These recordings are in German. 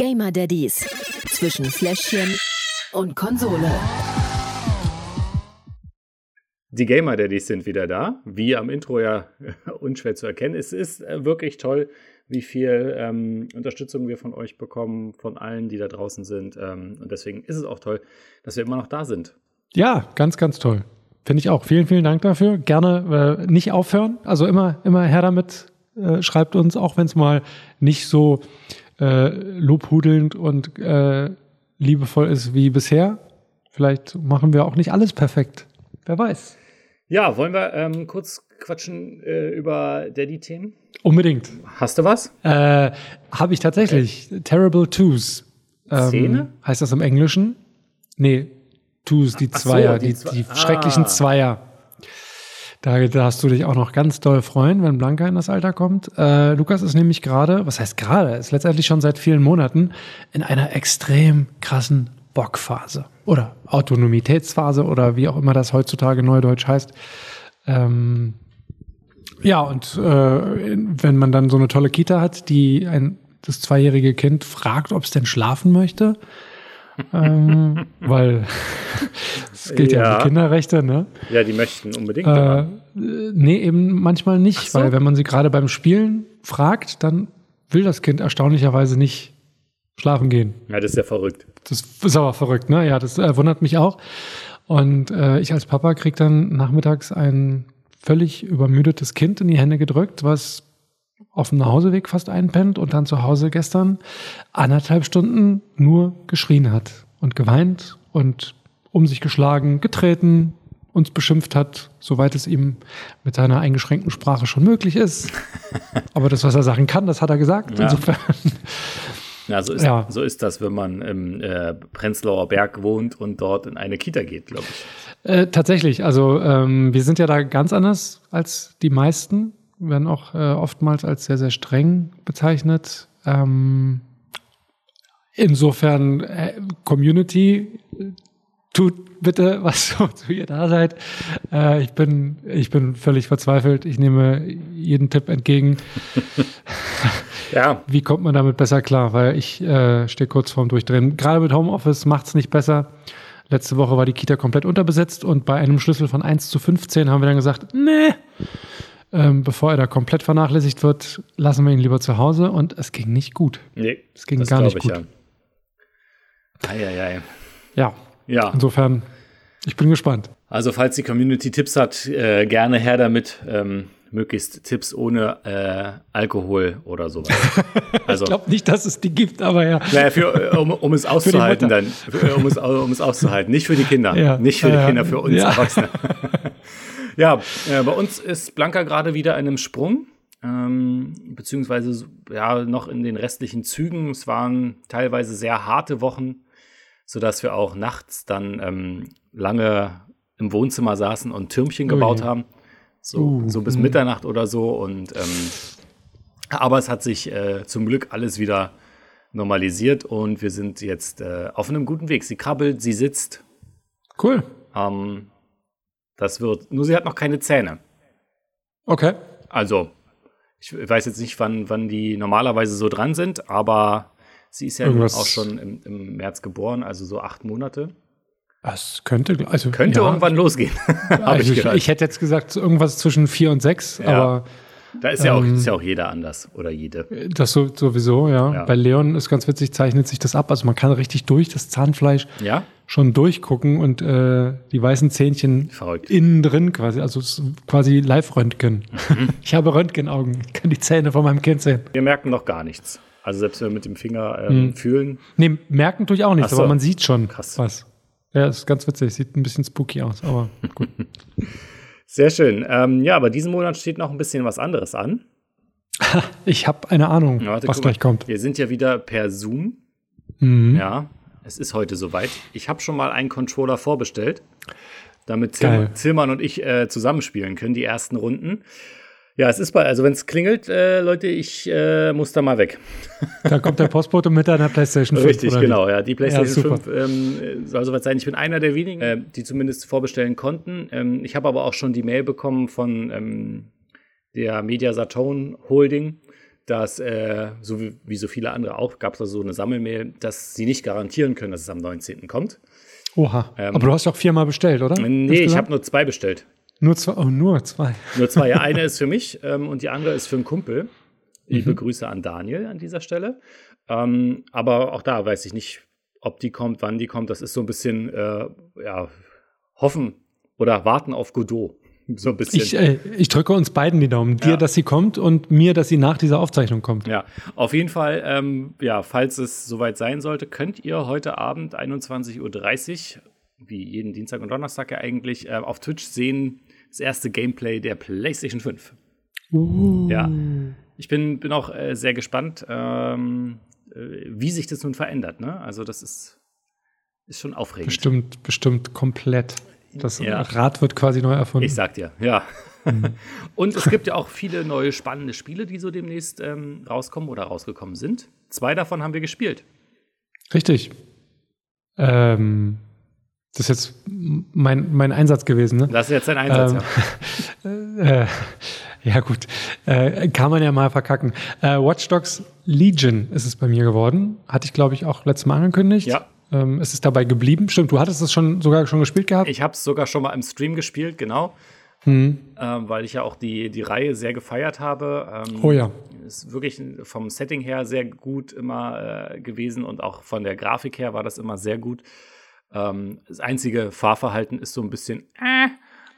Gamer Daddies zwischen Fläschchen und Konsole. Die Gamer Daddies sind wieder da, wie am Intro ja unschwer zu erkennen. Es ist äh, wirklich toll, wie viel ähm, Unterstützung wir von euch bekommen, von allen, die da draußen sind. Ähm, und deswegen ist es auch toll, dass wir immer noch da sind. Ja, ganz, ganz toll. Finde ich auch. Vielen, vielen Dank dafür. Gerne äh, nicht aufhören. Also immer, immer her damit. Äh, schreibt uns, auch wenn es mal nicht so äh, lobhudelnd und äh, liebevoll ist wie bisher. Vielleicht machen wir auch nicht alles perfekt. Wer weiß. Ja, wollen wir ähm, kurz quatschen äh, über Daddy-Themen? Unbedingt. Hast du was? Äh, Habe ich tatsächlich. Terrible Twos. Ähm, Szene? Heißt das im Englischen? Nee, Twos, die Ach so, Zweier, die die, Zwe- die Ah. schrecklichen Zweier. Da darfst du dich auch noch ganz doll freuen, wenn Blanca in das Alter kommt. Äh, Lukas ist nämlich gerade, was heißt gerade, ist letztendlich schon seit vielen Monaten in einer extrem krassen Bockphase oder Autonomitätsphase oder wie auch immer das heutzutage neudeutsch heißt. Ähm, ja, und äh, wenn man dann so eine tolle Kita hat, die ein das zweijährige Kind fragt, ob es denn schlafen möchte, ähm, weil es gilt ja, Ja. die Kinderrechte, ne? Ja, die möchten unbedingt. Äh, nee, eben manchmal nicht, so. weil wenn man sie gerade beim Spielen fragt, dann will das Kind erstaunlicherweise nicht schlafen gehen. ja, das ist ja verrückt. Das ist aber verrückt, ne? Ja, das äh, wundert mich auch. Und äh, ich als Papa krieg dann nachmittags ein völlig übermüdetes Kind in die Hände gedrückt, was auf dem Nachhauseweg fast einpennt und dann zu Hause gestern anderthalb Stunden nur geschrien hat und geweint und um sich geschlagen, getreten, uns beschimpft hat, soweit es ihm mit seiner eingeschränkten Sprache schon möglich ist. Aber das, was er sagen kann, das hat er gesagt. Ja. Insofern, Ja, so ist, Ja. so ist das, wenn man im äh, Prenzlauer Berg wohnt und dort in eine Kita geht, glaube ich. Äh, tatsächlich, also ähm, wir sind ja da ganz anders als die meisten, werden auch äh, oftmals als sehr, sehr streng bezeichnet. Ähm, insofern, äh, Community, tut bitte, was so zu ihr da seid. Äh, ich, bin, ich bin völlig verzweifelt. Ich nehme jeden Tipp entgegen. Ja, Wie kommt man damit besser klar? Weil ich äh, stehe kurz vorm Durchdrehen. Gerade mit Homeoffice macht es nicht besser. Letzte Woche war die Kita komplett unterbesetzt und bei einem Schlüssel von 1 zu 15 haben wir dann gesagt, nee, ähm, bevor er da komplett vernachlässigt wird, lassen wir ihn lieber zu Hause und es ging nicht gut. nee, Es ging gar nicht ich gut. Ja. Eieiei. Ja, Ja, insofern, ich bin gespannt. also falls die Community Tipps hat, äh, gerne her damit. Ähm, möglichst Tipps ohne äh, Alkohol oder sowas. Also, Ich glaube nicht, dass es die gibt, aber ja. naja, für, äh, um, um es auszuhalten dann. Für, um, es, um es auszuhalten. Nicht für die Kinder. Ja. Nicht für die Ja. Kinder, für uns Ja. Erwachsene. ja, äh, bei uns ist Blanca gerade wieder in einem Sprung. Ähm, beziehungsweise ja noch in den restlichen Zügen. Es waren teilweise sehr harte Wochen, sodass wir auch nachts dann ähm, lange im Wohnzimmer saßen und Türmchen gebaut Ui. haben. So, Uh, so bis hm. Mitternacht oder so. Und ähm, aber es hat sich äh, zum Glück alles wieder normalisiert und wir sind jetzt äh, auf einem guten Weg. Sie krabbelt, sie sitzt. Cool. Ähm, das wird. Nur sie hat noch keine Zähne. Okay. Also, ich weiß jetzt nicht, wann, wann die normalerweise so dran sind, aber sie ist ja Irgendwas- auch schon im, im März geboren, also so acht Monate. Das könnte, also Könnte ja, irgendwann losgehen. Also ich ich, ich hätte jetzt gesagt, irgendwas zwischen vier und sechs, Ja. aber da ist ja, auch, ähm, ist ja auch jeder anders oder jede. Das so, sowieso, ja. Ja. Bei Leon ist ganz witzig, zeichnet sich das ab. Also man kann richtig durch das Zahnfleisch Ja? schon durchgucken und äh, die weißen Zähnchen Verrückt. innen drin quasi, also quasi Live-Röntgen. Mhm. Ich habe Röntgenaugen, ich kann die Zähne von meinem Kind sehen. Wir merken noch gar nichts. Also selbst wenn wir mit dem Finger ähm, Hm. fühlen. Nee, merken tue ich auch nicht, Ach so. aber man sieht schon Krass. was. Ja, ist ganz witzig, sieht ein bisschen spooky aus, aber gut. Sehr schön. Ähm, ja, aber diesen Monat steht noch ein bisschen was anderes an. Ich habe eine Ahnung, Ja, warte, was gleich kommt. Wir sind ja wieder per Zoom. Mhm. Ja, es ist heute soweit. Ich habe schon mal einen Controller vorbestellt, damit Zillmann und ich äh, zusammenspielen können, die ersten Runden. Ja, es ist bei, also wenn es klingelt, äh, Leute, ich äh, muss da mal weg. Da kommt der Postbote mit einer PlayStation 5. Richtig, oder wie? genau. Ja, die PlayStation Ja, 5 ähm, soll soweit sein. Ich bin einer der wenigen, äh, die zumindest vorbestellen konnten. Ähm, ich habe aber auch schon die Mail bekommen von ähm, der Media Saturn Holding, dass, äh, so wie, wie, so viele andere auch, gab es da so eine Sammelmail, dass sie nicht garantieren können, dass es am 19. kommt. Oha. Ähm, Aber du hast auch viermal bestellt, oder? Nee, ich habe nur zwei bestellt. Nur zwei, oh, nur zwei. Nur zwei. Ja, eine ist für mich ähm, und die andere ist für einen Kumpel. Liebe mhm. Grüße an Daniel an dieser Stelle. Ähm, aber auch da weiß ich nicht, ob die kommt, wann die kommt. Das ist so ein bisschen, äh, ja, hoffen oder warten auf Godot. So ein bisschen. Ich, äh, ich drücke uns beiden die Daumen. Dir, ja. dass sie kommt und mir, dass sie nach dieser Aufzeichnung kommt. Ja, auf jeden Fall, ähm, ja, falls es soweit sein sollte, könnt ihr heute Abend 21.30 Uhr, wie jeden Dienstag und Donnerstag ja eigentlich, äh, auf Twitch sehen, das erste Gameplay der PlayStation 5. Uh. Ja. Ich bin, bin auch äh, sehr gespannt, ähm, äh, wie sich das nun verändert. Ne? Also, das ist, ist schon aufregend. Bestimmt, bestimmt komplett. Das ja. Rad wird quasi neu erfunden. Ich sag dir, ja. Mhm. Und es gibt ja auch viele neue spannende Spiele, die so demnächst ähm, rauskommen oder rausgekommen sind. Zwei davon haben wir gespielt. Richtig. Ähm, das ist jetzt mein, mein Einsatz gewesen, ne? Das ist jetzt dein Einsatz, ähm, ja. äh, ja, gut. Äh, kann man ja mal verkacken. Äh, Watch Dogs Legion ist es bei mir geworden. Hatte ich, glaube ich, auch letztes Mal angekündigt. Ja. Ähm, es ist dabei geblieben. Stimmt, du hattest es schon sogar schon gespielt gehabt? Ich habe es sogar schon mal im Stream gespielt, genau. Hm. Ähm, weil ich ja auch die, die Reihe sehr gefeiert habe. Ähm, oh ja. Ist wirklich vom Setting her sehr gut immer äh, gewesen und auch von der Grafik her war das immer sehr gut. Ähm, das einzige Fahrverhalten ist so ein bisschen. Äh,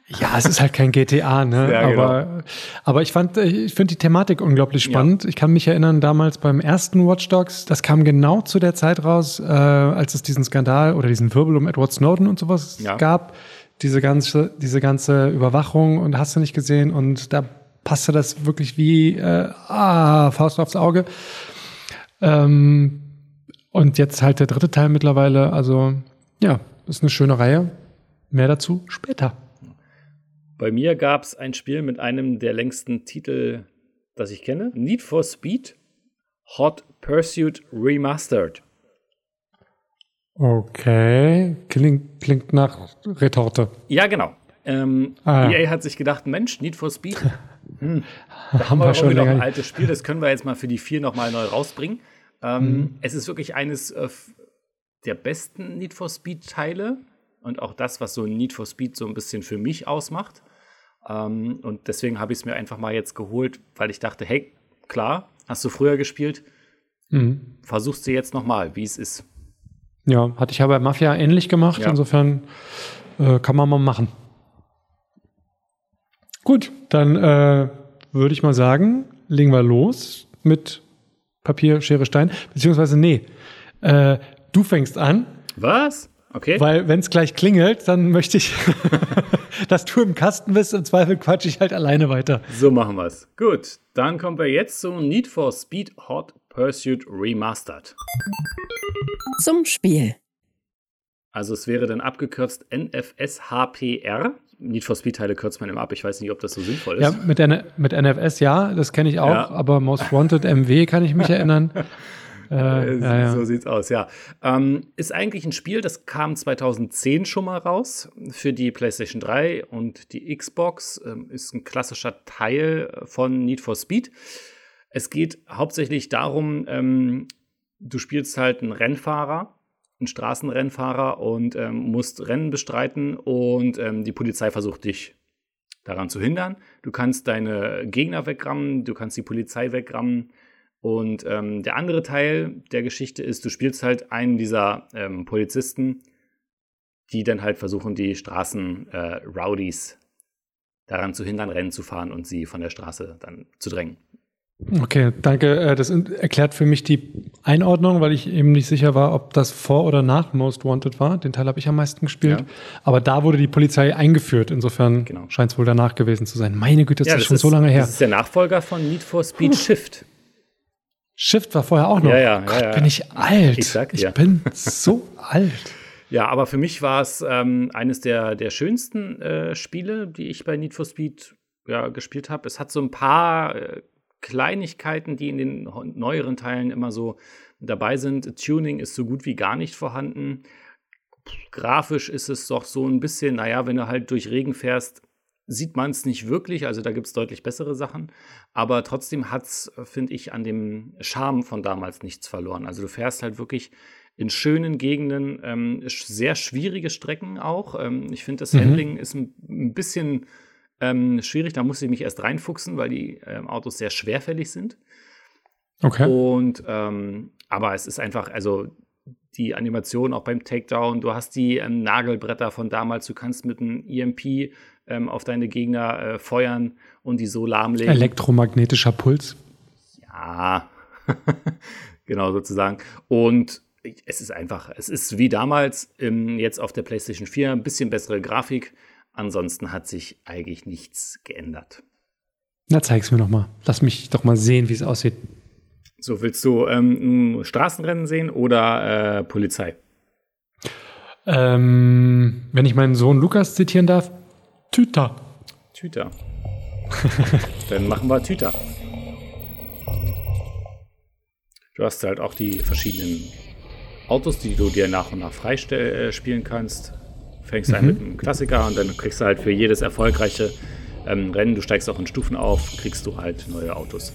ja, es ist halt kein GTA, ne? Ja, aber, genau. aber ich fand, ich finde die Thematik unglaublich spannend. Ja. Ich kann mich erinnern, damals beim ersten Watch Dogs, das kam genau zu der Zeit raus, äh, als es diesen Skandal oder diesen Wirbel um Edward Snowden und sowas ja. gab. Diese ganze, diese ganze Überwachung und hast du nicht gesehen und da passte das wirklich wie äh, ah, Faust aufs Auge. Ähm, und jetzt halt der dritte Teil mittlerweile, also ja, ist eine schöne Reihe. Mehr dazu später. Bei mir gab es ein Spiel mit einem der längsten Titel, das ich kenne. Need for Speed Hot Pursuit Remastered. Okay, klingt, klingt nach Retorte. Ja, genau. Ähm, ah, ja. EA hat sich gedacht, Mensch, Need for Speed. Hm, da haben wir schon noch ein altes Spiel, das können wir jetzt mal für die vier nochmal neu rausbringen. Ähm, mhm. Es ist wirklich eines äh, der besten Need for Speed Teile und auch das, was so Need for Speed so ein bisschen für mich ausmacht. Ähm, und deswegen habe ich es mir einfach mal jetzt geholt, weil ich dachte, hey, klar, hast du früher gespielt, mhm. versuchst du jetzt noch mal, wie es ist. Ja, hatte ich ja bei Mafia ähnlich gemacht. Ja. Insofern äh, kann man mal machen. Gut, dann äh, würde ich mal sagen, legen wir los mit Papier, Schere, Stein. Beziehungsweise, nee, äh, du fängst an. Was? Okay. Weil, wenn es gleich klingelt, dann möchte ich, dass du im Kasten bist. Im Zweifel quatsche ich halt alleine weiter. So machen wir es. Gut, dann kommen wir jetzt zu Need for Speed Hot Pursuit Remastered. Zum Spiel. Also es wäre dann abgekürzt NFS-HPR. Need for Speed-Teile kürzt man immer ab. Ich weiß nicht, ob das so sinnvoll ist. Ja, mit, mit NFS ja, das kenne ich auch. Ja. Aber Most Wanted MW kann ich mich erinnern. Äh, ja, ja. So sieht's aus, ja. Ähm, ist eigentlich ein Spiel, das kam 2010 schon mal raus für die PlayStation 3 und die Xbox. Ähm, ist ein klassischer Teil von Need for Speed. Es geht hauptsächlich darum, ähm, du spielst halt einen Rennfahrer, einen Straßenrennfahrer und ähm, musst Rennen bestreiten und ähm, die Polizei versucht dich daran zu hindern. Du kannst deine Gegner wegrammen, du kannst die Polizei wegrammen und ähm, der andere Teil der Geschichte ist, du spielst halt einen dieser ähm, Polizisten, die dann halt versuchen, die Straßen-Rowdies äh, daran zu hindern, Rennen zu fahren und sie von der Straße dann zu drängen. Okay, danke. Äh, das erklärt für mich die Einordnung, weil ich eben nicht sicher war, ob das vor oder nach Most Wanted war. Den Teil habe ich am meisten gespielt. Ja. Aber da wurde die Polizei eingeführt. Insofern genau. scheint es wohl danach gewesen zu sein. Meine Güte, das, ja, das ist schon ist, so lange her. Das ist der Nachfolger von Need for Speed. Shift. Shift war vorher auch noch. Ja, ja, Gott, ja, ja. bin ich alt. Ich, sag, ich bin so alt. Ja, aber für mich war es ähm, eines der, der schönsten äh, Spiele, die ich bei Need for Speed ja, gespielt habe. Es hat so ein paar äh, Kleinigkeiten, die in den neueren Teilen immer so dabei sind. Tuning ist so gut wie gar nicht vorhanden. Grafisch ist es doch so ein bisschen, naja, wenn du halt durch Regen fährst, sieht man es nicht wirklich, also da gibt es deutlich bessere Sachen. Aber trotzdem hat es, finde ich, an dem Charme von damals nichts verloren. Also du fährst halt wirklich in schönen Gegenden, ähm, sehr schwierige Strecken auch. Ähm, ich finde, das mhm. Handling ist ein, ein bisschen ähm, schwierig, da muss ich mich erst reinfuchsen, weil die ähm, Autos sehr schwerfällig sind. Okay. Und ähm, aber es ist einfach, also die Animation auch beim Takedown, du hast die ähm, Nagelbretter von damals, du kannst mit einem EMP ähm, auf deine Gegner äh, feuern und die so lahmlegen. Elektromagnetischer Puls. Ja, genau sozusagen. Und es ist einfach, es ist wie damals ähm, jetzt auf der PlayStation 4 ein bisschen bessere Grafik. Ansonsten hat sich eigentlich nichts geändert. Na, zeig's mir noch mal. Lass mich doch mal sehen, wie es aussieht. So, willst du ähm, Straßenrennen sehen oder äh, Polizei? Ähm, wenn ich meinen Sohn Lukas zitieren darf, Tüter. Tüter. Dann machen wir Tüter. Du hast halt auch die verschiedenen Autos, die du dir nach und nach freispielen äh, kannst. Fängst mhm. an mit einem Klassiker und dann kriegst du halt für jedes erfolgreiche ähm, Rennen, du steigst auch in Stufen auf, kriegst du halt neue Autos.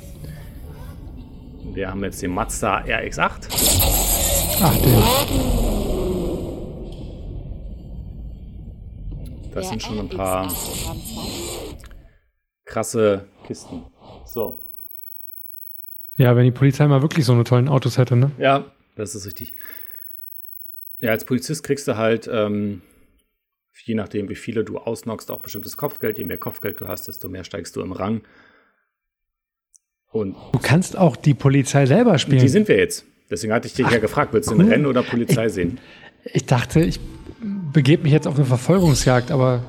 Wir haben jetzt den Mazda RX8. Ach, der. Das sind schon ein paar krasse Kisten. So. Ja, wenn die Polizei mal wirklich so eine tollen Autos hätte, ne? Ja, das ist richtig. Ja, als Polizist kriegst du halt, ähm, je nachdem, wie viele du ausnockst, auch bestimmtes Kopfgeld. Je mehr Kopfgeld du hast, desto mehr steigst du im Rang. Und du kannst auch die Polizei selber spielen. Die sind wir jetzt. Deswegen hatte ich dich Ach, ja gefragt, willst du cool. ein Rennen oder Polizei ich, sehen? Ich dachte, ich begebe mich jetzt auf eine Verfolgungsjagd, aber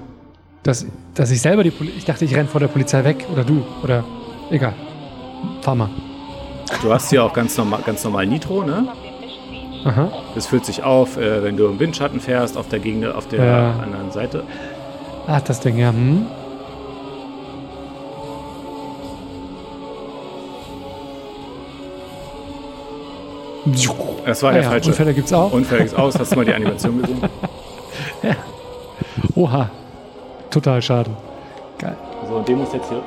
dass, dass ich selber die Polizei. Ich dachte, ich renne vor der Polizei weg oder du oder egal. Fahr mal. Du hast hier auch ganz normal, ganz normal Nitro, ne? Aha. Das füllt sich auf, äh, wenn du im Windschatten fährst, auf der Gegend, auf der ja. anderen Seite. Ach, das Ding, ja. Hm. Das war ah, der ja, falsche. Unfälle gibt's auch. Unfälle gibt's auch. Hast du mal die Animation gesehen? ja. Oha. Total schaden. Geil. So, und dem muss jetzt hier.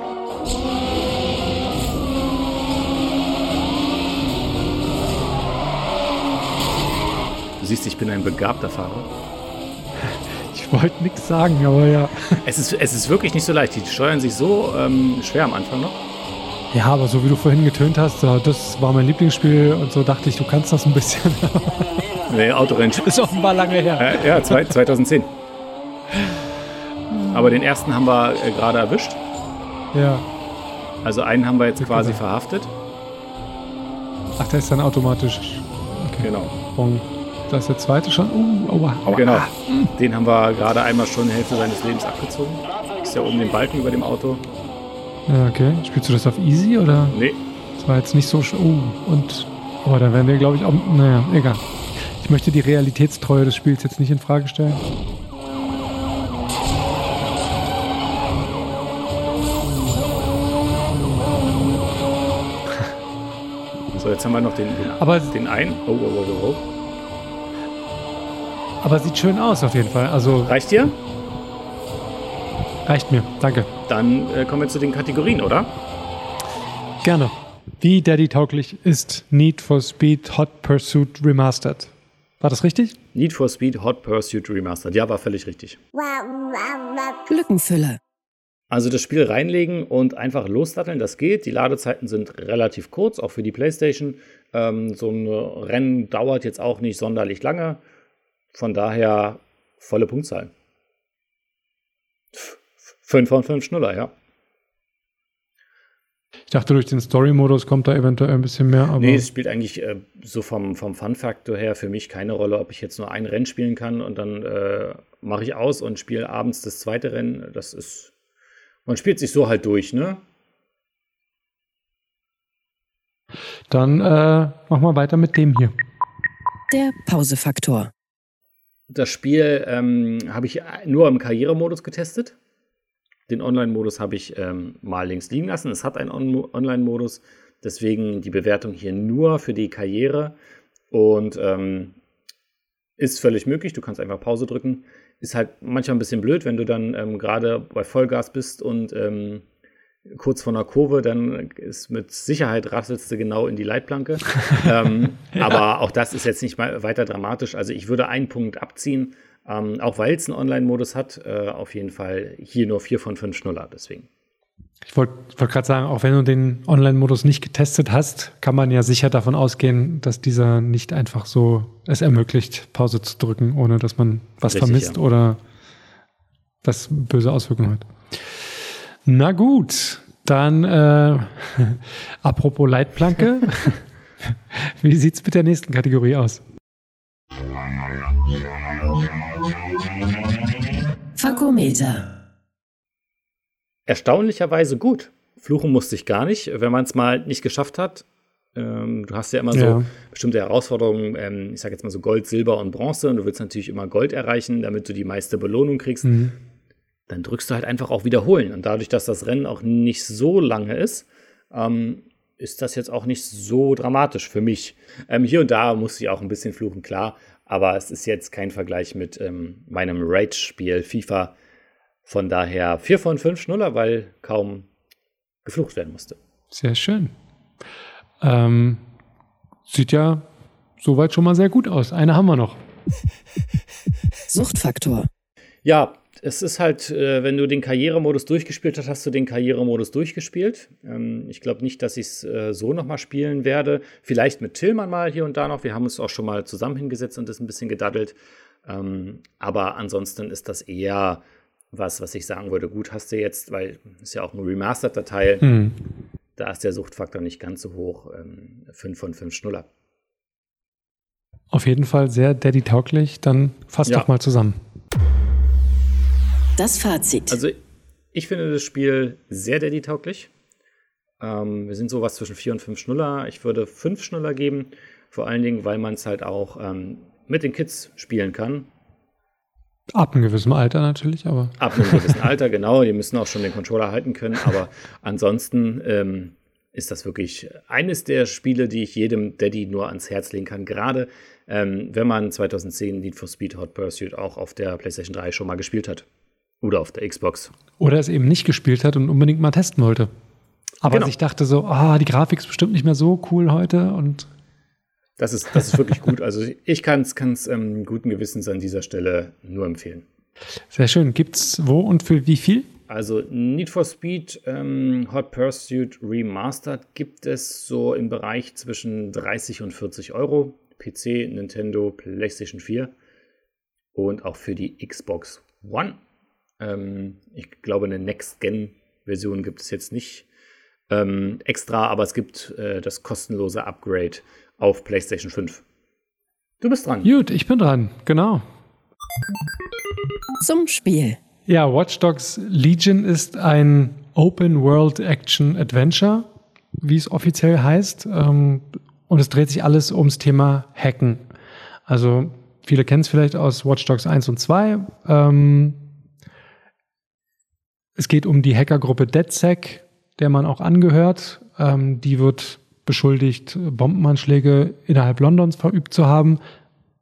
Du siehst, ich bin ein begabter Fahrer. Ich wollte nichts sagen, aber ja. Es ist, es ist wirklich nicht so leicht. Die steuern sich so ähm, schwer am Anfang noch. Ja, aber so wie du vorhin getönt hast, das war mein Lieblingsspiel und so dachte ich, du kannst das ein bisschen. nee, Autorennen. Ist offenbar lange her. Ja, ja 2010. Aber den ersten haben wir äh, gerade erwischt. Ja. Also einen haben wir jetzt quasi verhaftet. Ach, der ist dann automatisch. Okay. Genau. Bon. Da ist der zweite schon. Uh, aua, aua. Genau. Den haben wir gerade einmal schon die Hälfte seines Lebens abgezogen. Ist ja oben den Balken über dem Auto. Ja, okay. Spielst du das auf easy oder? Nee. Das war jetzt nicht so. Oh, und. Oh, da werden wir, glaube ich, auch. Naja, egal. Ich möchte die Realitätstreue des Spiels jetzt nicht in Frage stellen. So, jetzt haben wir noch den, den, aber, den einen. Oh, oh, oh, oh, oh. Aber sieht schön aus auf jeden Fall. Also Reicht dir? Reicht mir, danke. Dann äh, kommen wir zu den Kategorien, oder? Gerne. Wie Daddy-tauglich ist Need for Speed Hot Pursuit Remastered? War das richtig? Need for Speed Hot Pursuit Remastered. Ja, war völlig richtig. Glückenfülle. Also das Spiel reinlegen und einfach losdatteln, das geht. Die Ladezeiten sind relativ kurz, auch für die PlayStation. Ähm, so ein Rennen dauert jetzt auch nicht sonderlich lange. Von daher volle Punktzahl. 5 von 5 Schnuller, ja. Ich dachte, durch den Story-Modus kommt da eventuell ein bisschen mehr. Aber nee, es spielt eigentlich äh, so vom, vom Fun-Faktor her für mich keine Rolle, ob ich jetzt nur ein Rennen spielen kann und dann äh, mache ich aus und spiele abends das zweite Rennen. Das ist. Man spielt sich so halt durch, ne? Dann äh, machen wir weiter mit dem hier. Der Pausefaktor. Das Spiel ähm, habe ich nur im Karrieremodus getestet. Den Online-Modus habe ich ähm, mal links liegen lassen. Es hat einen On Online-Modus, deswegen die Bewertung hier nur für die Karriere und ähm, ist völlig möglich. Du kannst einfach Pause drücken. ist halt manchmal ein bisschen blöd, wenn du dann ähm, gerade bei Vollgas bist und ähm, kurz vor einer Kurve, dann ist mit Sicherheit rasselst du genau in die Leitplanke. ähm, ja. Aber auch das ist jetzt nicht mal weiter dramatisch. Also ich würde einen Punkt abziehen, ähm, auch weil es einen Online-Modus hat. Äh, auf jeden Fall hier nur 4 von 5 Schnuller, deswegen. Ich wollte wollt gerade sagen, auch wenn du den Online-Modus nicht getestet hast, kann man ja sicher davon ausgehen, dass dieser nicht einfach so es ermöglicht, Pause zu drücken, ohne dass man was Richtig, vermisst ja. oder das böse Auswirkungen hat. Na gut, dann äh, apropos Leitplanke. Wie sieht es mit der nächsten Kategorie aus? Fakometer. Erstaunlicherweise gut. Fluchen musste ich gar nicht, wenn man es mal nicht geschafft hat. Ähm, du hast ja immer so ja. bestimmte Herausforderungen, ähm, ich sage jetzt mal so Gold, Silber und Bronze, und du willst natürlich immer Gold erreichen, damit du die meiste Belohnung kriegst. Mhm dann drückst du halt einfach auch wiederholen. Und dadurch, dass das Rennen auch nicht so lange ist, ähm, ist das jetzt auch nicht so dramatisch für mich. Ähm, hier und da muss ich auch ein bisschen fluchen, klar, aber es ist jetzt kein Vergleich mit ähm, meinem Rage-Spiel FIFA. Von daher 4 von 5 Schnuller, weil kaum geflucht werden musste. Sehr schön. Ähm, sieht ja soweit schon mal sehr gut aus. Eine haben wir noch. Suchtfaktor. Ja, es ist halt, äh, wenn du den Karrieremodus durchgespielt hast, hast du den Karrieremodus durchgespielt. Ähm, ich glaube nicht, dass ich es äh, so nochmal spielen werde. Vielleicht mit Tillmann mal hier und da noch. Wir haben uns auch schon mal zusammen hingesetzt und das ein bisschen gedaddelt. Ähm, aber ansonsten ist das eher was, was ich sagen würde. Gut, hast du jetzt, weil es ist ja auch ein Remastered-Datei. Hm. Da ist der Suchtfaktor nicht ganz so hoch. Ähm, 5 von 5 Schnuller. Auf jeden Fall sehr daddy-tauglich. Dann fass ja. doch mal zusammen. Das Fazit. Also ich finde das Spiel sehr Daddy-tauglich. Ähm, wir sind sowas zwischen 4 und 5 Schnuller. Ich würde 5 Schnuller geben, vor allen Dingen, weil man es halt auch ähm, mit den Kids spielen kann. Ab einem gewissen Alter natürlich, aber. Ab einem gewissen Alter, genau. Die müssen auch schon den Controller halten können. Aber ansonsten ähm, ist das wirklich eines der Spiele, die ich jedem Daddy nur ans Herz legen kann. Gerade ähm, wenn man 2010 Need for Speed Hot Pursuit auch auf der PlayStation 3 schon mal gespielt hat. Oder auf der Xbox. Oder es eben nicht gespielt hat und unbedingt mal testen wollte. Aber genau. ich dachte so, ah, die Grafik ist bestimmt nicht mehr so cool heute und. Das ist, das ist wirklich gut. Also ich kann es ähm, guten Gewissens an dieser Stelle nur empfehlen. Sehr schön. Gibt's wo und für wie viel? Also Need for Speed ähm, Hot Pursuit Remastered gibt es so im Bereich zwischen 30 und 40 Euro. PC, Nintendo, PlayStation 4 und auch für die Xbox One ähm, ich glaube, eine Next-Gen-Version gibt es jetzt nicht ähm, extra, aber es gibt äh, das kostenlose Upgrade auf PlayStation 5. Du bist dran. Gut, ich bin dran, genau. Zum Spiel. Ja, Watch Dogs Legion ist ein Open World Action Adventure, wie es offiziell heißt. Ähm, und es dreht sich alles ums Thema Hacken. Also viele kennen es vielleicht aus Watch Dogs 1 und 2. Es geht um die Hackergruppe DedSec, der man auch angehört. Ähm, die wird beschuldigt, Bombenanschläge innerhalb Londons verübt zu haben.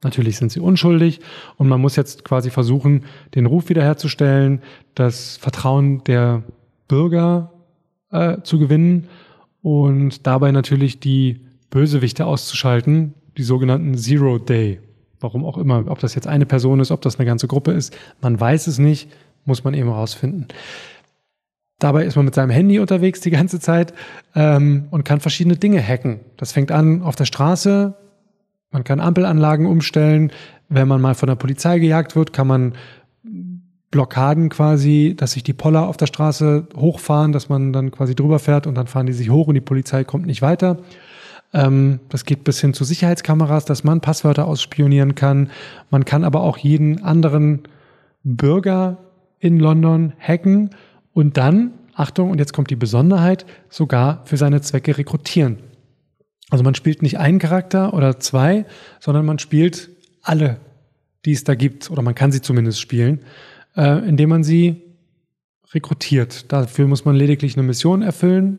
Natürlich sind sie unschuldig und man muss jetzt quasi versuchen, den Ruf wiederherzustellen, das Vertrauen der Bürger äh, zu gewinnen und dabei natürlich die Bösewichte auszuschalten, die sogenannten Zero Day. Warum auch immer, ob das jetzt eine Person ist, ob das eine ganze Gruppe ist, man weiß es nicht muss man eben rausfinden. Dabei ist man mit seinem Handy unterwegs die ganze Zeit ähm, und kann verschiedene Dinge hacken. Das fängt an auf der Straße. Man kann Ampelanlagen umstellen. Wenn man mal von der Polizei gejagt wird, kann man Blockaden quasi, dass sich die Poller auf der Straße hochfahren, dass man dann quasi drüber fährt und dann fahren die sich hoch und die Polizei kommt nicht weiter. Ähm, das geht bis hin zu Sicherheitskameras, dass man Passwörter ausspionieren kann. Man kann aber auch jeden anderen Bürger in London hacken und dann, Achtung, und jetzt kommt die Besonderheit, sogar für seine Zwecke rekrutieren. Also man spielt nicht einen Charakter oder zwei, sondern man spielt alle, die es da gibt, oder man kann sie zumindest spielen, äh, indem man sie rekrutiert. Dafür muss man lediglich eine Mission erfüllen,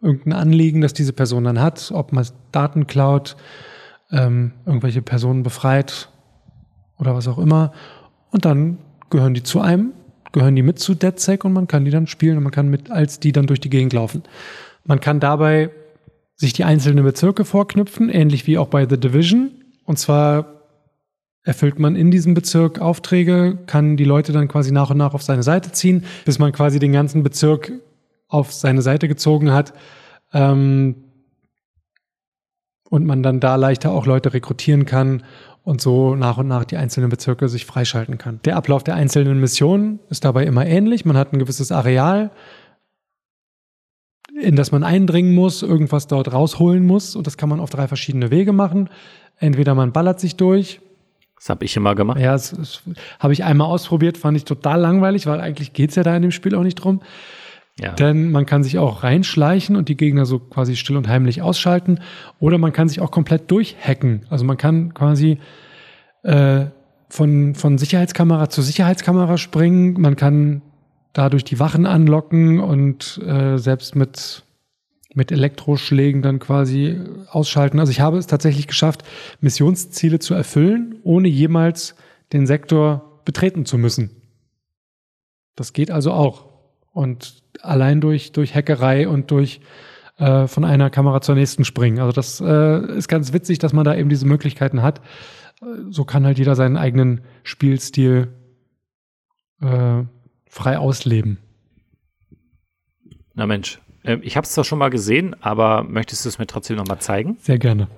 irgendein Anliegen, das diese Person dann hat, ob man Daten klaut, ähm, irgendwelche Personen befreit oder was auch immer. und dann gehören die zu einem, gehören die mit zu DedSec und man kann die dann spielen und man kann mit als die dann durch die Gegend laufen. Man kann dabei sich die einzelnen Bezirke vorknüpfen, ähnlich wie auch bei The Division. Und zwar erfüllt man in diesem Bezirk Aufträge, kann die Leute dann quasi nach und nach auf seine Seite ziehen, bis man quasi den ganzen Bezirk auf seine Seite gezogen hat. Ähm, und man dann da leichter auch Leute rekrutieren kann und so nach und nach die einzelnen Bezirke sich freischalten kann. Der Ablauf der einzelnen Missionen ist dabei immer ähnlich. Man hat ein gewisses Areal, in das man eindringen muss, irgendwas dort rausholen muss. Und das kann man auf drei verschiedene Wege machen. Entweder man ballert sich durch. Das habe ich immer gemacht. Ja, das, das habe ich einmal ausprobiert, fand ich total langweilig, weil eigentlich geht es ja da in dem Spiel auch nicht drum. Denn man kann sich auch reinschleichen und die Gegner so quasi still und heimlich ausschalten. Oder man kann sich auch komplett durchhacken. Also man kann quasi äh, von, von Sicherheitskamera zu Sicherheitskamera springen. Man kann dadurch die Wachen anlocken und äh, selbst mit, mit Elektroschlägen dann quasi ausschalten. Also ich habe es tatsächlich geschafft, Missionsziele zu erfüllen, ohne jemals den Sektor betreten zu müssen. Das geht also auch. Und allein durch, durch Hackerei und durch äh, von einer Kamera zur nächsten springen. Also das äh, ist ganz witzig, dass man da eben diese Möglichkeiten hat. So kann halt jeder seinen eigenen Spielstil äh, frei ausleben. Na Mensch, äh, ich habe es zwar schon mal gesehen, aber möchtest du es mir trotzdem noch mal zeigen? Sehr gerne.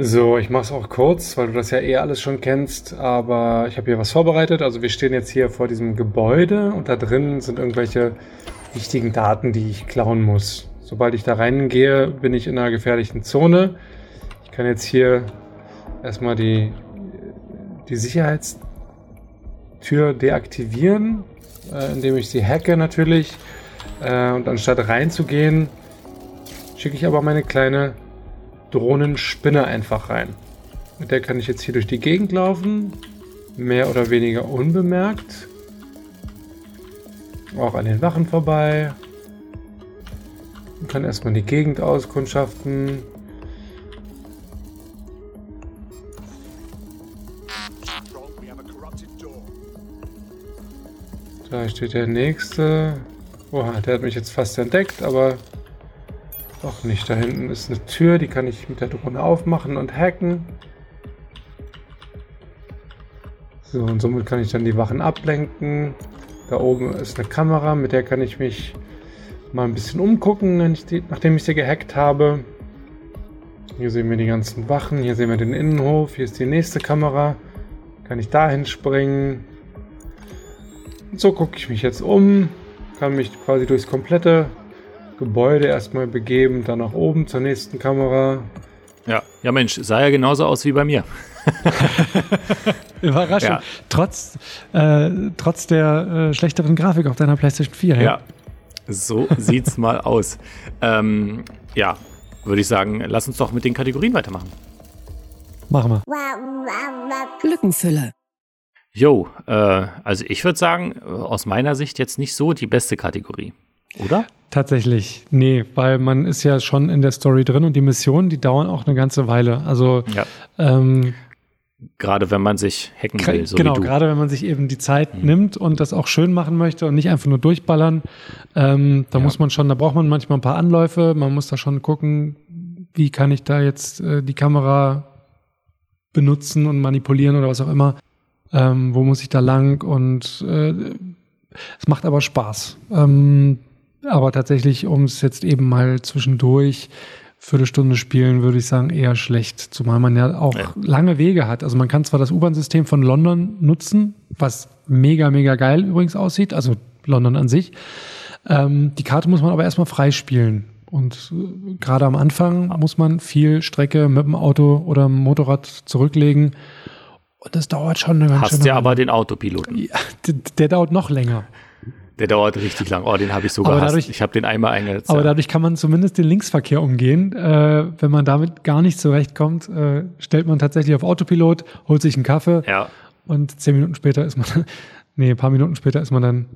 So, ich mache es auch kurz, weil du das ja eh alles schon kennst, aber ich habe hier was vorbereitet. Also wir stehen jetzt hier vor diesem Gebäude und da drin sind irgendwelche wichtigen Daten, die ich klauen muss. Sobald ich da reingehe, bin ich in einer gefährlichen Zone. Ich kann jetzt hier erstmal die, die Sicherheitstür deaktivieren, äh, indem ich sie hacke natürlich. Äh, und anstatt reinzugehen, schicke ich aber meine kleine Drohnenspinne einfach rein. Mit der kann ich jetzt hier durch die Gegend laufen, mehr oder weniger unbemerkt. Auch an den Wachen vorbei. Man kann erstmal die Gegend auskundschaften. Da steht der nächste. Oha, der hat mich jetzt fast entdeckt, aber doch nicht. Da hinten ist eine Tür, die kann ich mit der Drohne aufmachen und hacken. So, und somit kann ich dann die Wachen ablenken. Da oben ist eine Kamera, mit der kann ich mich mal ein bisschen umgucken, nachdem ich sie gehackt habe. Hier sehen wir die ganzen Wachen, hier sehen wir den Innenhof, hier ist die nächste Kamera. Kann ich dahin springen. Und so gucke ich mich jetzt um, kann mich quasi durchs komplette Gebäude erstmal begeben, dann nach oben zur nächsten Kamera. Ja, ja Mensch, sah ja genauso aus wie bei mir. Überraschend. Ja. Trotz, äh, trotz der äh, schlechteren Grafik auf deiner PlayStation 4. Ja, ja. so sieht's mal aus. Ähm, ja, würde ich sagen, lass uns doch mit den Kategorien weitermachen. Machen wir. Lückenfülle. Jo, äh, also ich würde sagen, aus meiner Sicht jetzt nicht so die beste Kategorie, oder? Tatsächlich, nee, weil man ist ja schon in der Story drin und die Missionen, die dauern auch eine ganze Weile. Also ja. ähm, gerade wenn man sich hacken will. So genau, gerade wenn man sich eben die Zeit mhm. nimmt und das auch schön machen möchte und nicht einfach nur durchballern, ähm, da ja. muss man schon, da braucht man manchmal ein paar Anläufe. Man muss da schon gucken, wie kann ich da jetzt äh, die Kamera benutzen und manipulieren oder was auch immer. Ähm, wo muss ich da lang? Und äh, es macht aber Spaß. Ähm, aber tatsächlich, um es jetzt eben mal zwischendurch Viertelstunde spielen, würde ich sagen, eher schlecht. Zumal man ja auch ja. lange Wege hat. Also man kann zwar das U-Bahn-System von London nutzen, was mega, mega geil übrigens aussieht, also London an sich. Ähm, die Karte muss man aber erstmal freispielen. Und äh, gerade am Anfang muss man viel Strecke mit dem Auto oder dem Motorrad zurücklegen. Und das dauert schon eine ganze Zeit. Hast ja aber den Autopiloten. Ja, der, der dauert noch länger. Der dauert richtig lang. Oh, den habe ich so aber gehasst. Dadurch, ich habe den einmal eingesetzt. Aber dadurch kann man zumindest den Linksverkehr umgehen. Äh, wenn man damit gar nicht zurechtkommt, äh, stellt man tatsächlich auf Autopilot, holt sich einen Kaffee ja. und zehn Minuten später ist man, nee, ein paar Minuten später ist man dann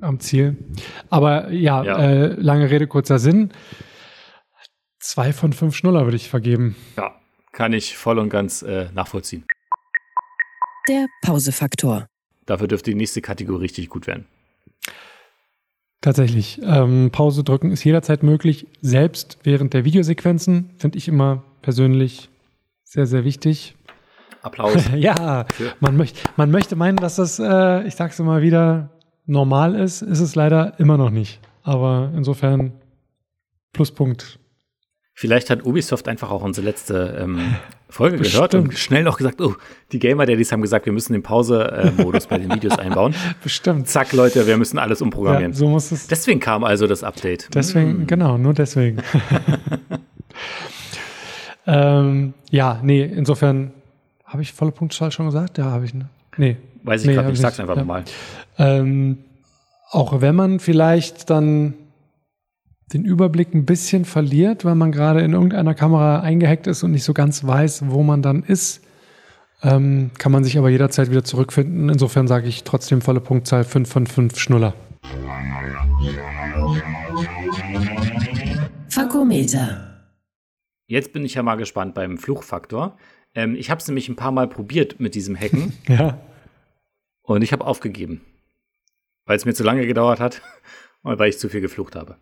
am Ziel. Aber ja, ja. Äh, lange Rede, kurzer Sinn. Zwei von fünf Schnuller würde ich vergeben. Ja, kann ich voll und ganz äh, nachvollziehen. Der Pausefaktor. Dafür dürfte die nächste Kategorie richtig gut werden. Tatsächlich. Ähm, Pause drücken ist jederzeit möglich, selbst während der Videosequenzen. Finde ich immer persönlich sehr, sehr wichtig. Applaus. ja, man, möcht, man möchte meinen, dass das, äh, ich sag's immer wieder, normal ist. Ist es leider immer noch nicht. Aber insofern Pluspunkt. Vielleicht hat Ubisoft einfach auch unsere letzte ähm, Folge Bestimmt. gehört und schnell noch gesagt, oh, die Gamer-Daddies haben gesagt, wir müssen den Pause-Modus bei den Videos einbauen. Bestimmt. Zack, Leute, wir müssen alles umprogrammieren. Ja, so muss es. Deswegen kam also das Update. Deswegen, mm. genau, nur deswegen. ähm, ja, nee, insofern habe ich volle Punktzahl schon gesagt? Ja, habe ich. Ne? Nee. Weiß ich nee, gerade nicht, ich sag's einfach ja. nochmal. Ähm, auch wenn man vielleicht dann den Überblick ein bisschen verliert, weil man gerade in irgendeiner Kamera eingehackt ist und nicht so ganz weiß, wo man dann ist, ähm, kann man sich aber jederzeit wieder zurückfinden. Insofern sage ich trotzdem volle Punktzahl 5 von 5 Schnuller. Fakometer. Jetzt bin ich ja mal gespannt beim Fluchfaktor. Ähm, ich habe es nämlich ein paar Mal probiert mit diesem Hacken. ja. Und ich habe aufgegeben, weil es mir zu lange gedauert hat weil ich zu viel geflucht habe.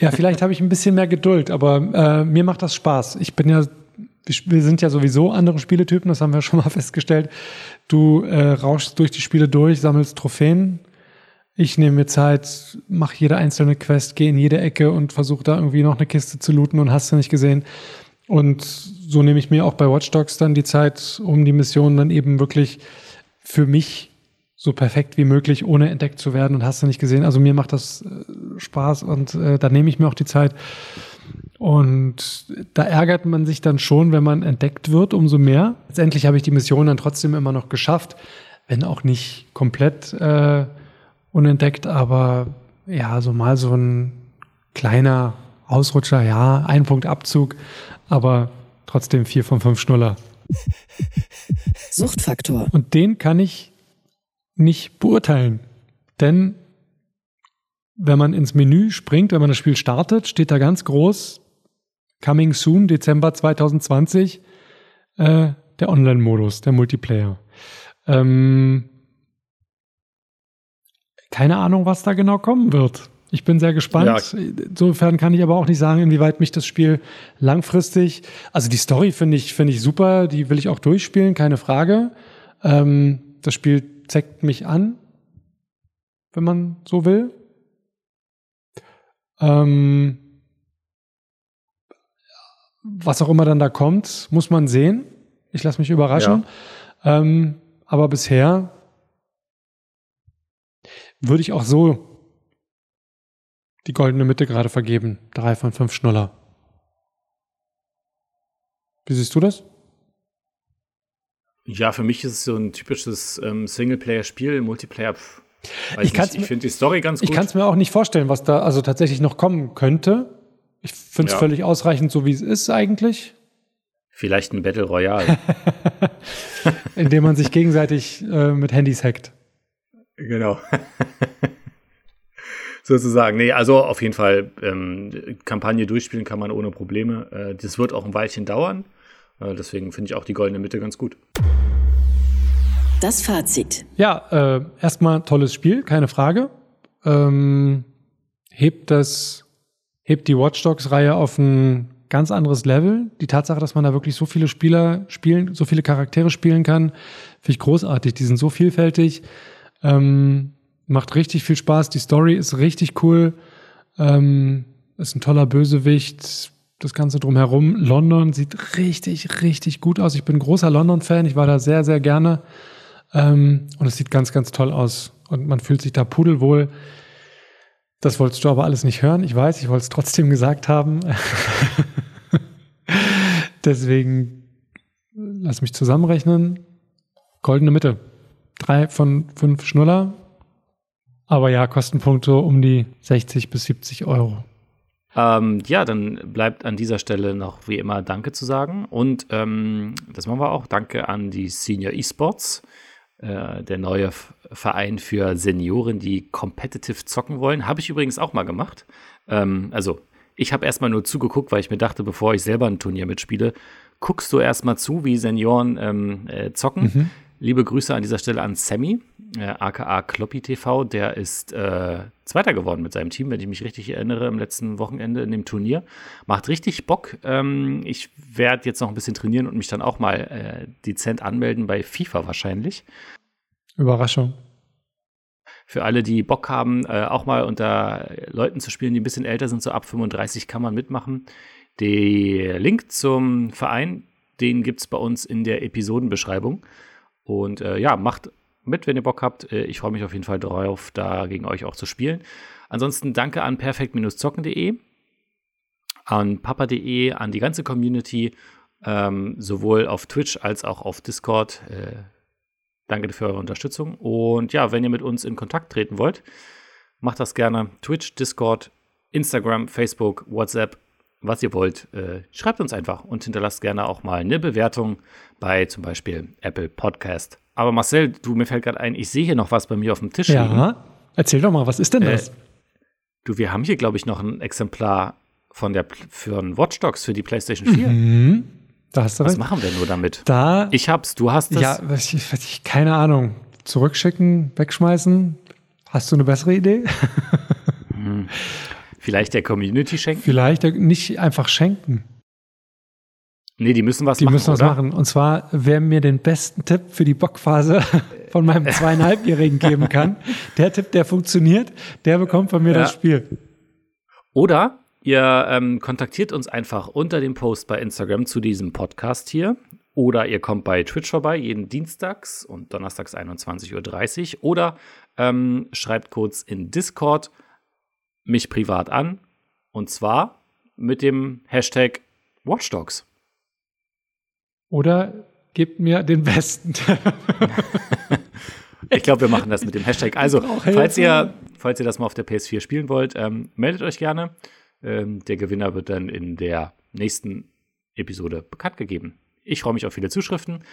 Ja, vielleicht habe ich ein bisschen mehr Geduld, aber äh, mir macht das Spaß. Ich bin ja, wir sind ja sowieso andere Spieletypen, das haben wir schon mal festgestellt. Du äh, rauschst durch die Spiele durch, sammelst Trophäen. Ich nehme mir Zeit, mache jede einzelne Quest, gehe in jede Ecke und versuche da irgendwie noch eine Kiste zu looten und hast du nicht gesehen. Und so nehme ich mir auch bei Watch Dogs dann die Zeit, um die Mission dann eben wirklich für mich so perfekt wie möglich, ohne entdeckt zu werden und hast du nicht gesehen. Also mir macht das äh, Spaß und äh, da nehme ich mir auch die Zeit. Und da ärgert man sich dann schon, wenn man entdeckt wird, umso mehr. Letztendlich habe ich die Mission dann trotzdem immer noch geschafft, wenn auch nicht komplett äh, unentdeckt, aber ja, so mal so ein kleiner Ausrutscher, ja, ein Punkt Abzug, aber trotzdem vier von fünf Schnuller. Suchtfaktor. Und den kann ich nicht beurteilen. Denn wenn man ins Menü springt, wenn man das Spiel startet, steht da ganz groß Coming Soon, Dezember 2020, äh, der Online-Modus, der Multiplayer. Ähm, keine Ahnung, was da genau kommen wird. Ich bin sehr gespannt. Ja. Insofern kann ich aber auch nicht sagen, inwieweit mich das Spiel langfristig. Also die Story finde ich, finde ich super, die will ich auch durchspielen, keine Frage. Ähm, das Spiel zeckt mich an, wenn man so will. Ähm, was auch immer dann da kommt, muss man sehen. Ich lasse mich überraschen. Ja. Ähm, aber bisher würde ich auch so die goldene Mitte gerade vergeben. Drei von fünf Schnuller. Wie siehst du das? Ja, für mich ist es so ein typisches ähm, Singleplayer-Spiel, Multiplayer. Pff, ich, ich finde die Story ganz gut. Ich kann es mir auch nicht vorstellen, was da also tatsächlich noch kommen könnte. Ich finde es ja. völlig ausreichend, so wie es ist eigentlich. Vielleicht ein Battle Royale. In dem man sich gegenseitig äh, mit Handys hackt. Genau. Sozusagen. Nee, also auf jeden Fall, ähm, Kampagne durchspielen kann man ohne Probleme. Äh, das wird auch ein Weilchen dauern. Äh, deswegen finde ich auch die goldene Mitte ganz gut. Das Fazit. Ja, äh, erstmal tolles Spiel, keine Frage. Ähm, hebt das, hebt die Watch Dogs-Reihe auf ein ganz anderes Level. Die Tatsache, dass man da wirklich so viele Spieler spielen, so viele Charaktere spielen kann, finde ich großartig. Die sind so vielfältig. Ähm, macht richtig viel Spaß. Die Story ist richtig cool. Ähm, ist ein toller Bösewicht das Ganze drumherum. London sieht richtig, richtig gut aus. Ich bin großer London-Fan. Ich war da sehr, sehr gerne. Ähm, und es sieht ganz, ganz toll aus. Und man fühlt sich da pudelwohl. Das wolltest du aber alles nicht hören. Ich weiß, ich wollte es trotzdem gesagt haben. Deswegen lass mich zusammenrechnen. Goldene Mitte. Drei von fünf Schnuller. Aber ja, Kostenpunkte um die 60 bis 70 Euro. Ähm, ja, dann bleibt an dieser Stelle noch wie immer Danke zu sagen. Und ähm, das machen wir auch. Danke an die Senior Esports, äh, der neue Verein für Senioren, die competitive zocken wollen. Habe ich übrigens auch mal gemacht. Ähm, also, ich habe erstmal nur zugeguckt, weil ich mir dachte, bevor ich selber ein Turnier mitspiele, guckst du erstmal zu, wie Senioren ähm, äh, zocken. Mhm. Liebe Grüße an dieser Stelle an Sammy, äh, aka Kloppy TV. Der ist äh, Zweiter geworden mit seinem Team, wenn ich mich richtig erinnere, im letzten Wochenende in dem Turnier. Macht richtig Bock. Ähm, ich werde jetzt noch ein bisschen trainieren und mich dann auch mal äh, dezent anmelden bei FIFA wahrscheinlich. Überraschung. Für alle, die Bock haben, äh, auch mal unter Leuten zu spielen, die ein bisschen älter sind, so ab 35 kann man mitmachen. Der Link zum Verein, den gibt es bei uns in der Episodenbeschreibung. Und äh, ja, macht mit, wenn ihr Bock habt. Äh, ich freue mich auf jeden Fall darauf, da gegen euch auch zu spielen. Ansonsten danke an perfekt-zocken.de, an papa.de, an die ganze Community, ähm, sowohl auf Twitch als auch auf Discord. Äh, danke für eure Unterstützung. Und ja, wenn ihr mit uns in Kontakt treten wollt, macht das gerne. Twitch, Discord, Instagram, Facebook, WhatsApp, was ihr wollt. Äh, schreibt uns einfach und hinterlasst gerne auch mal eine Bewertung bei zum Beispiel Apple Podcast. Aber Marcel, du, mir fällt gerade ein, ich sehe hier noch was bei mir auf dem Tisch. Ja, liegen. erzähl doch mal, was ist denn das? Äh, du, wir haben hier, glaube ich, noch ein Exemplar von der für ein Watch Dogs für die PlayStation 4. Mhm. Da hast du was recht. machen wir nur damit? Da, ich hab's, du hast es. Ja, ich, ich, keine Ahnung. Zurückschicken, wegschmeißen. Hast du eine bessere Idee? hm. Vielleicht der Community schenken? Vielleicht nicht einfach schenken. Nee, die müssen was die machen. Die müssen was oder? machen. Und zwar, wer mir den besten Tipp für die Bockphase von meinem zweieinhalbjährigen geben kann, der Tipp, der funktioniert, der bekommt von mir ja. das Spiel. Oder ihr ähm, kontaktiert uns einfach unter dem Post bei Instagram zu diesem Podcast hier. Oder ihr kommt bei Twitch vorbei, jeden Dienstags und Donnerstags 21.30 Uhr. Oder ähm, schreibt kurz in Discord mich privat an. Und zwar mit dem Hashtag Watchdogs. Oder gebt mir den besten. ich glaube, wir machen das mit dem Hashtag. Also, falls ihr, falls ihr das mal auf der PS4 spielen wollt, ähm, meldet euch gerne. Ähm, der Gewinner wird dann in der nächsten Episode bekannt gegeben. Ich freue mich auf viele Zuschriften.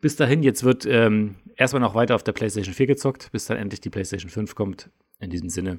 Bis dahin, jetzt wird ähm, erstmal noch weiter auf der PlayStation 4 gezockt, bis dann endlich die PlayStation 5 kommt. In diesem Sinne,